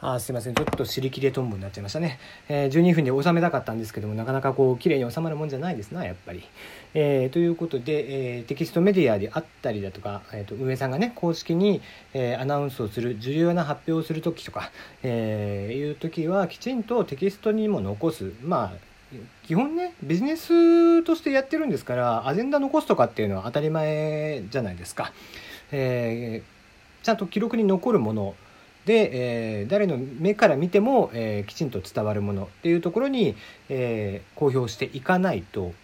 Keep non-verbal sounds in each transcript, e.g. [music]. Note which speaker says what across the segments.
Speaker 1: あすいません。ちょっと尻切れトンボになっちゃいましたね、えー、12分で収めたかったんですけどもなかなかこう綺麗に収まるもんじゃないですなやっぱり、えー、ということで、えー、テキストメディアであったりだとか、えーと、運営さんがね公式に、え、アナウンスをする重要な発表をする時とか、え、いう時はきちんとテキストにも残す。まあ基本ねビジネスとしてやってるんですからアジェンダ残すとかっていうのは当たり前じゃないですか、えー、ちゃんと記録に残るもので、えー、誰の目から見ても、えー、きちんと伝わるものっていうところに、えー、公表していかないと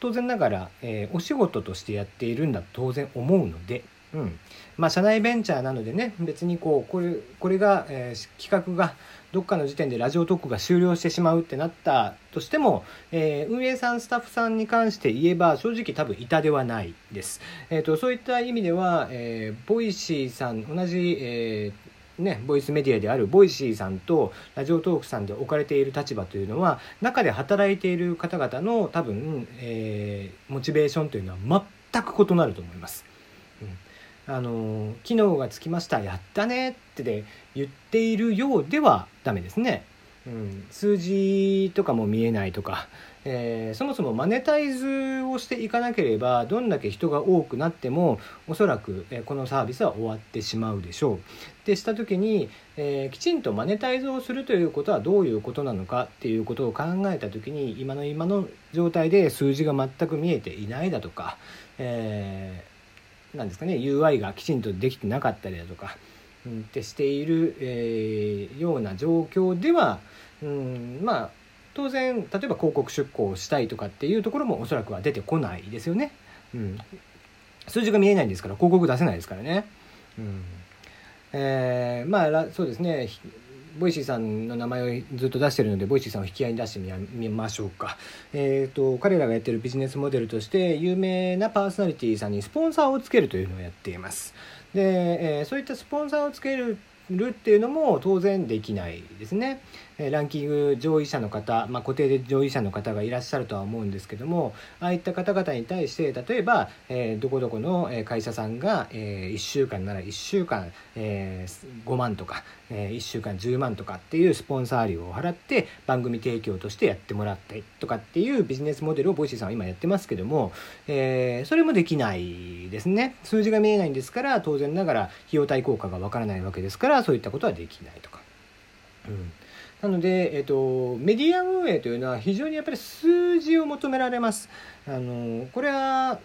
Speaker 1: 当然ながら、えお仕事としてやっているんだと当然思うので、うん。まあ、社内ベンチャーなのでね別にこうこれこれが、え企画がどっかの時点でラジオトークが終了してしまうってなったとしても、え運営さんスタッフさんに関して言えば正直多分痛ではないです、えーと、そういった意味では、え Voicy さん同じ、えーね、ボイスメディアである Voicy さんと Radiotalk さんで置かれている立場というのは中で働いている方々の多分、えー、モチベーションというのは全く異なると思います。うん、あの機能がつきましたやったねってで言っているようではダメですね。うん、数字とかも見えないとか、えー、そもそもマネタイズをしていかなければどんだけ人が多くなってもおそらく、えこのサービスは終わってしまうでしょう。でした時に、えー、きちんとマネタイズをするということはどういうことなのかっていうことを考えた時に今の今の状態で数字が全く見えていないだとか、えー、ですかね UI がきちんとできてなかったりだとか。うん、ってしている、えー、ような状況では、うん、まあ当然例えば広告出稿をしたいとかっていうところもおそらくは出てこないですよね。うん、数字が見えないんですから広告出せないですからね。うん。えー、まあそうですね。 Voicy さんの名前をずっと出してるので Voicy さんを引き合いに出してみましょうか、えーと、彼らがやってるビジネスモデルとして有名なパーソナリティーさんにスポンサーをつけるというのをやっています。で、えー、そういったスポンサーをつけるるっていうのも当然できないですね。ランキング上位者の方、まあ、固定で上位者の方がいらっしゃるとは思うんですけどもああいった方々に対して例えば、えー、どこどこの会社さんが、えー、1週間なら1週間、えー、5万とか、えー、1週間10万とかっていうスポンサー料を払って番組提供としてやってもらったりとかっていうビジネスモデルを Voicy さんは今やってますけども、えー、それもできないですね数字が見えないんですから当然ながら費用対効果がわからないわけですからからそういったことはできないとか。うんなので、えっと、メディア運営というのは非常にやっぱり数字を求められます。あのこれは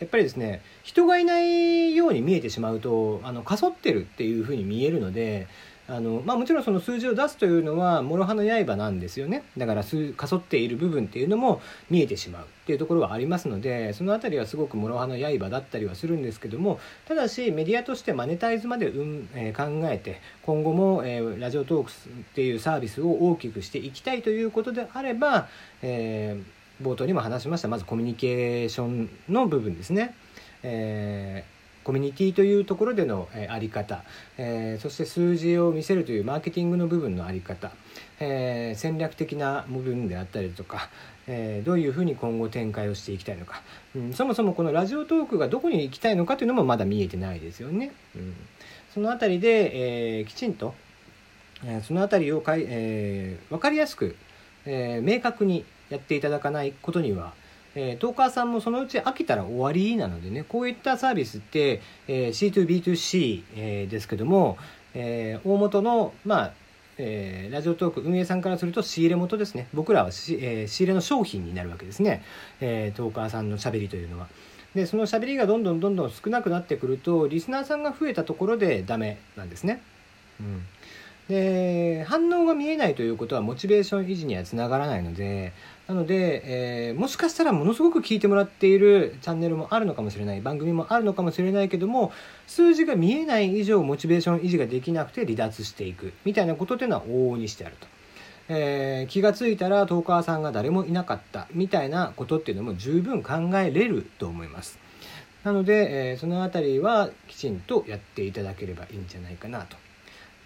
Speaker 1: やっぱりですね人がいないように見えてしまうとあのかそってるっていうふうに見えるのであの、まあ、もちろんその数字を出すというのは諸刃の刃なんですよねだからかそっている部分っていうのも見えてしまうっていうところはありますのでその辺りはすごく諸刃の刃だったりはするんですけどもただしメディアとしてマネタイズまで、うんえー、考えて今後も、えー、ラジオトークスっていうサービスを大きくしていきたいということであれば、えー、冒頭にも話しましたまずコミュニケーションの部分ですね。えーコミュニティというところでの、えー、あり方、えー、そして数字を見せるというマーケティングの部分のあり方、えー、戦略的な部分であったりとか、えー、どういうふうに今後展開をしていきたいのか、うん、そもそもこのラジオトークがどこに行きたいのかというのもまだ見えてないですよね。うん、その辺りで、えー、きちんと、えー、その辺りをかい、えー、分かりやすく、えー、明確にやっていただかないことにはえー、トーカーさんもそのうち飽きたら終わりなのでね、こういったサービスって、えー、C2B2C、えー、ですけども、えー、大元の、まあ、えー、ラジオトーク運営さんからすると仕入れ元ですね。僕らは、えー、仕入れの商品になるわけですね。えー、トーカーさんのしゃべりというのは。で、そのしゃべりがどんどんどんどん少なくなってくると、リスナーさんが増えたところでダメなんですね。うん。で反応が見えないということはモチベーション維持にはつながらないのでなので、えー、もしかしたらものすごく聞いてもらっているチャンネルもあるのかもしれない番組もあるのかもしれないけども数字が見えない以上モチベーション維持ができなくて離脱していくみたいなことっていうのは往々にしてあると。えー、気が付いたらトーカーさんが誰もいなかったみたいなことっていうのも十分考えれると思います。なので、えー、その辺りはきちんとやっていただければいいんじゃないかなと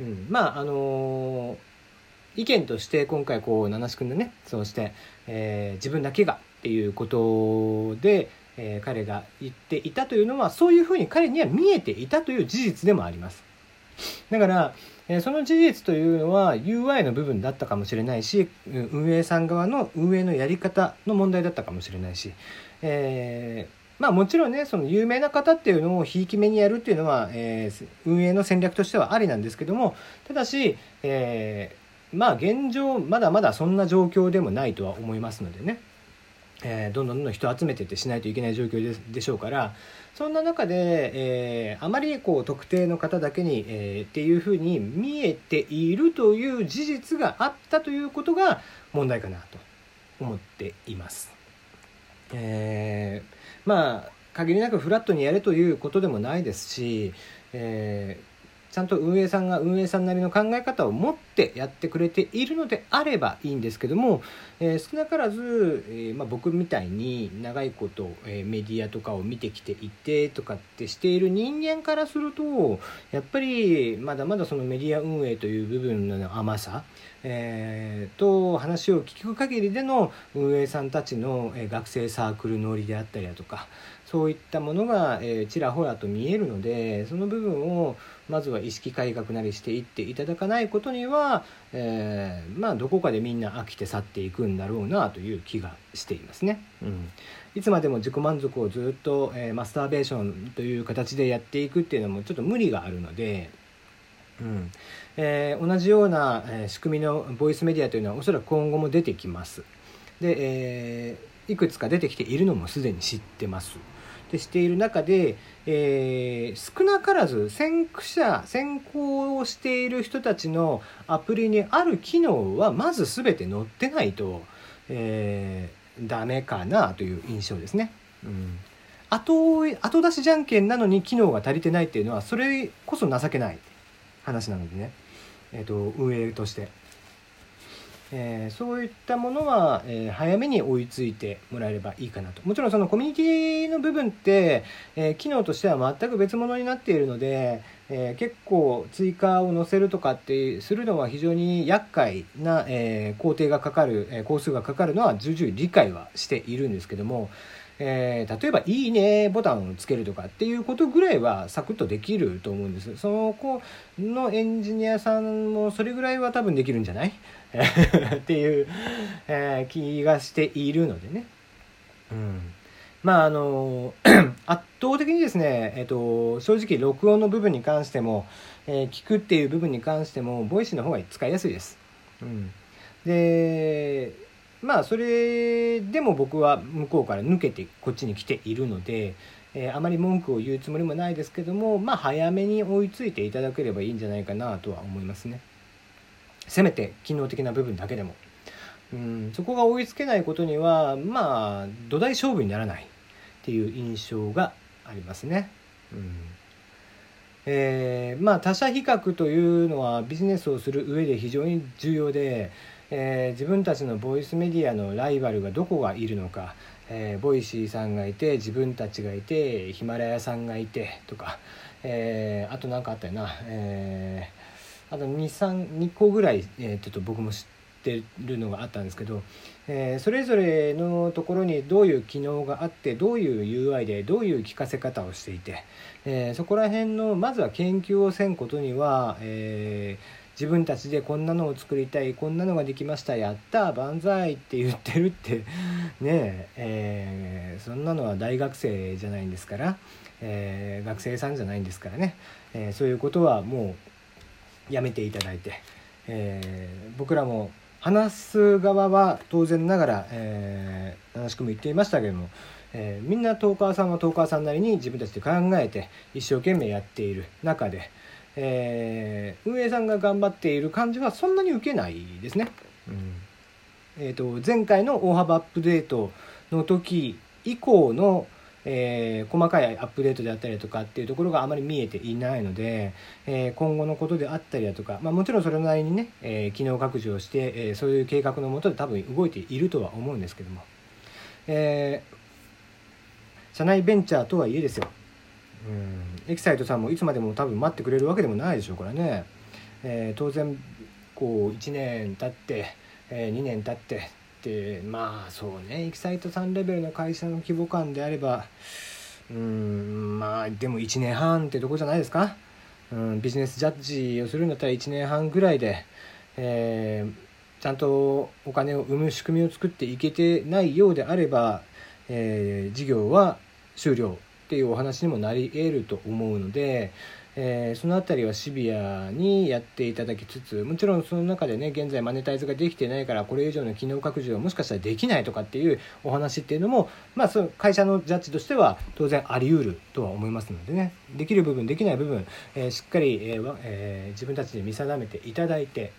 Speaker 1: うん、まああのー、意見として今回こう七志くんのねそうして、えー、自分だけがっていうことで、えー、彼が言っていたというのはそういうふうに彼には見えていたという事実でもあります。だからえその事実というのは UI の部分だったかもしれないし運営さん側の運営のやり方の問題だったかもしれないし、えーまあもちろんねその有名な方っていうのをひいき目にやるっていうのは、えー、運営の戦略としてはありなんですけどもただし、えー、まあ現状まだまだそんな状況でもないとは思いますのでね、えー、どんどんどんどん人集めてってしないといけない状況ででしょうからそんな中で、えー、あまりこう特定の方だけに、えー、っていうふうに見えているという事実があったということが問題かなと思っています。えーまあ限りなくフラットにやれということでもないですし、えー、ちゃんと運営さんが運営さんなりの考え方を持ってやってくれているのであればいいんですけども、えー、少なからず、えー、まあ、僕みたいに長いこと、えメディアとかを見てきていてとかってしている人間からするとやっぱりまだまだそのメディア運営という部分の甘さえー、と話を聞く限りでの運営さんたちの、学生サークル乗りであったりだとかそういったものが、えー、ちらほらと見えるのでその部分をまずは意識改革なりしていっていただかないことには、えー、まあどこかでみんな飽きて去っていくんだろうなという気がしていますね。うん、いつまでも自己満足をずっと、えー、マスターベーションという形でやっていくっていうのもちょっと無理があるので。うんえー、同じような、えー、仕組みのボイスメディアというのはおそらく今後も出てきます。で、えー、いくつか出てきているのもすでに知ってます。でしている中で、えー、少なからず先駆者先行をしている人たちのアプリにある機能はまず全て載ってないと、えー、ダメかなという印象ですね。うん後後出しじゃんけんなのに機能が足りてないっていうのはそれこそ情けない話なのでね。えーと、運営として、えー、そういったものは、えー、早めに追いついてもらえればいいかなと。もちろんそのコミュニティの部分って、えー、機能としては全く別物になっているので、え結構追加を載せるとかってするのは非常に厄介な、え工程がかかる、え工数がかかるのは重々理解はしているんですけどもえー、例えば「いいね」ボタンをつけるとかっていうことぐらいはサクッとできると思うんですその子のエンジニアさんもそれぐらいは多分できるんじゃない？[laughs] っていう、えー、気がしているのでね。うんまああの [clears throat] 圧倒的にですね、えっと、正直録音の部分に関しても、えー、聞くっていう部分に関しても Voicy の方が使いやすいです。うん、でまあそれでも僕は向こうから抜けてこっちに来ているので、えー、あまり文句を言うつもりもないですけどもまあ早めに追いついていただければいいんじゃないかなとは思いますね。せめて機能的な部分だけでも。うんそこが追いつけないことにはまあ土台勝負にならないっていう印象がありますね。うん。えー、まあ他者比較というのはビジネスをする上で非常に重要でえー、自分たちのボイスメディアのライバルがどこがいるのか、えー、 Voicy さんがいて自分たちがいてヒマラヤさんがいてとか、えー、あと何かあったよな、えー、あと232個ぐらい、えー、ちょっと僕も知ってるのがあったんですけど、えー、それぞれのところにどういう機能があってどういう UI でどういう聞かせ方をしていて、えー、そこら辺のまずは研究をせんことには、えー自分たちでこんなのを作りたいこんなのができましたやった万歳って言ってるって [laughs] ねえー、そんなのは大学生じゃないんですから、えー、学生さんじゃないんですからね、えー、そういうことはもうやめていただいて、え僕らも話す側は当然ながら、えー、楽しくも言っていましたけども、えみんなトーカーさんはトーカーさんなりに自分たちで考えて一生懸命やっている中で、えー、運営さんが頑張っている感じはそんなに受けないですね。うん。えーと、前回の大幅アップデートの時以降の、えー、細かいアップデートであったりとかっていうところがあまり見えていないので、えー、今後のことであったりだとか、まあ、もちろんそれなりにね、えー、機能拡充をして、えそういう計画のもとで多分動いているとは思うんですけども、え社内ベンチャーとはいえですようん、エキサイトさんもいつまでも多分待ってくれるわけでもないでしょうからね、えー、当然こう1年経って、えー、2年経ってってまあそうね。エキサイトさんレベルの会社の規模感であればうんまあでも1年半ってとこじゃないですか、うん、ビジネスジャッジをするんだったら1年半ぐらいで、えー、ちゃんとお金を生む仕組みを作っていけてないようであれば、えー、事業は終了。っていうお話にもなり得ると思うので、えー、その辺りはシビアにやっていただきつつもちろんその中でね現在マネタイズができてないからこれ以上の機能拡充はもしかしたらできないとかっていうお話っていうのも、まあ、その会社のジャッジとしては当然あり得るとは思いますのでね。できる部分できない部分、えー、しっかり、えーえ、自分たちで見定めていただいて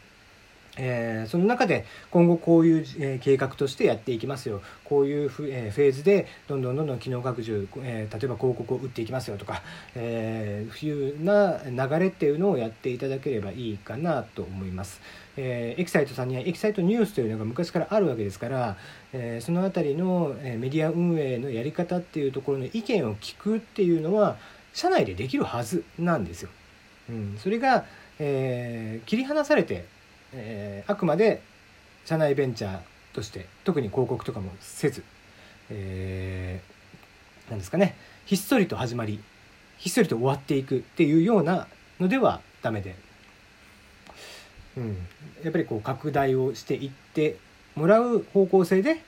Speaker 1: えー、その中で今後こういう、え、計画としてやっていきますよこういうフ,、え、フェーズでどんどんどんどん機能拡充、えー、例えば広告を打っていきますよとか、えー、いうな流れっていうのをやっていただければいいかなと思います。えー、エキサイトさんにはエキサイトニュースというのが昔からあるわけですから、えー、その辺りの、えメディア運営のやり方っていうところの意見を聞くっていうのは社内でできるはずなんですよ。うん、それが、え、切り離されてえー、あくまで社内ベンチャーとして特に広告とかもせず、えー、なんですかねひっそりと始まりひっそりと終わっていくっていうようなのではダメで、うん、やっぱりこう拡大をしていってもらう方向性で、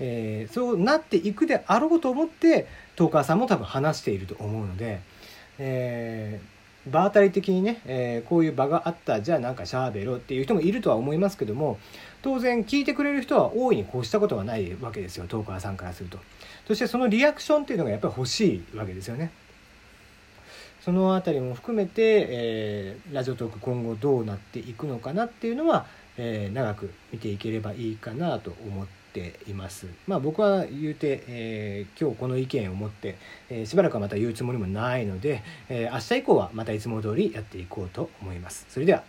Speaker 1: えー、そうなっていくであろうと思ってトーカーさんも多分話していると思うので、えー場当たり的にね、えー、こういう場があったじゃあなんかしゃべろっていう人もいるとは思いますけども当然聞いてくれる人は大いにこうしたことはないわけですよトーカーさんからすると。そしてそのリアクションっていうのがやっぱり欲しいわけですよね。その辺りも含めて、えー、ラジオトーク今後どうなっていくのかなっていうのは、えー、長く見ていければいいかなと思ってています。まあ僕は言うて、えー、今日この意見を持って、えー、しばらくはまた言うつもりもないので、えー、明日以降はまたいつも通りやっていこうと思います。それでは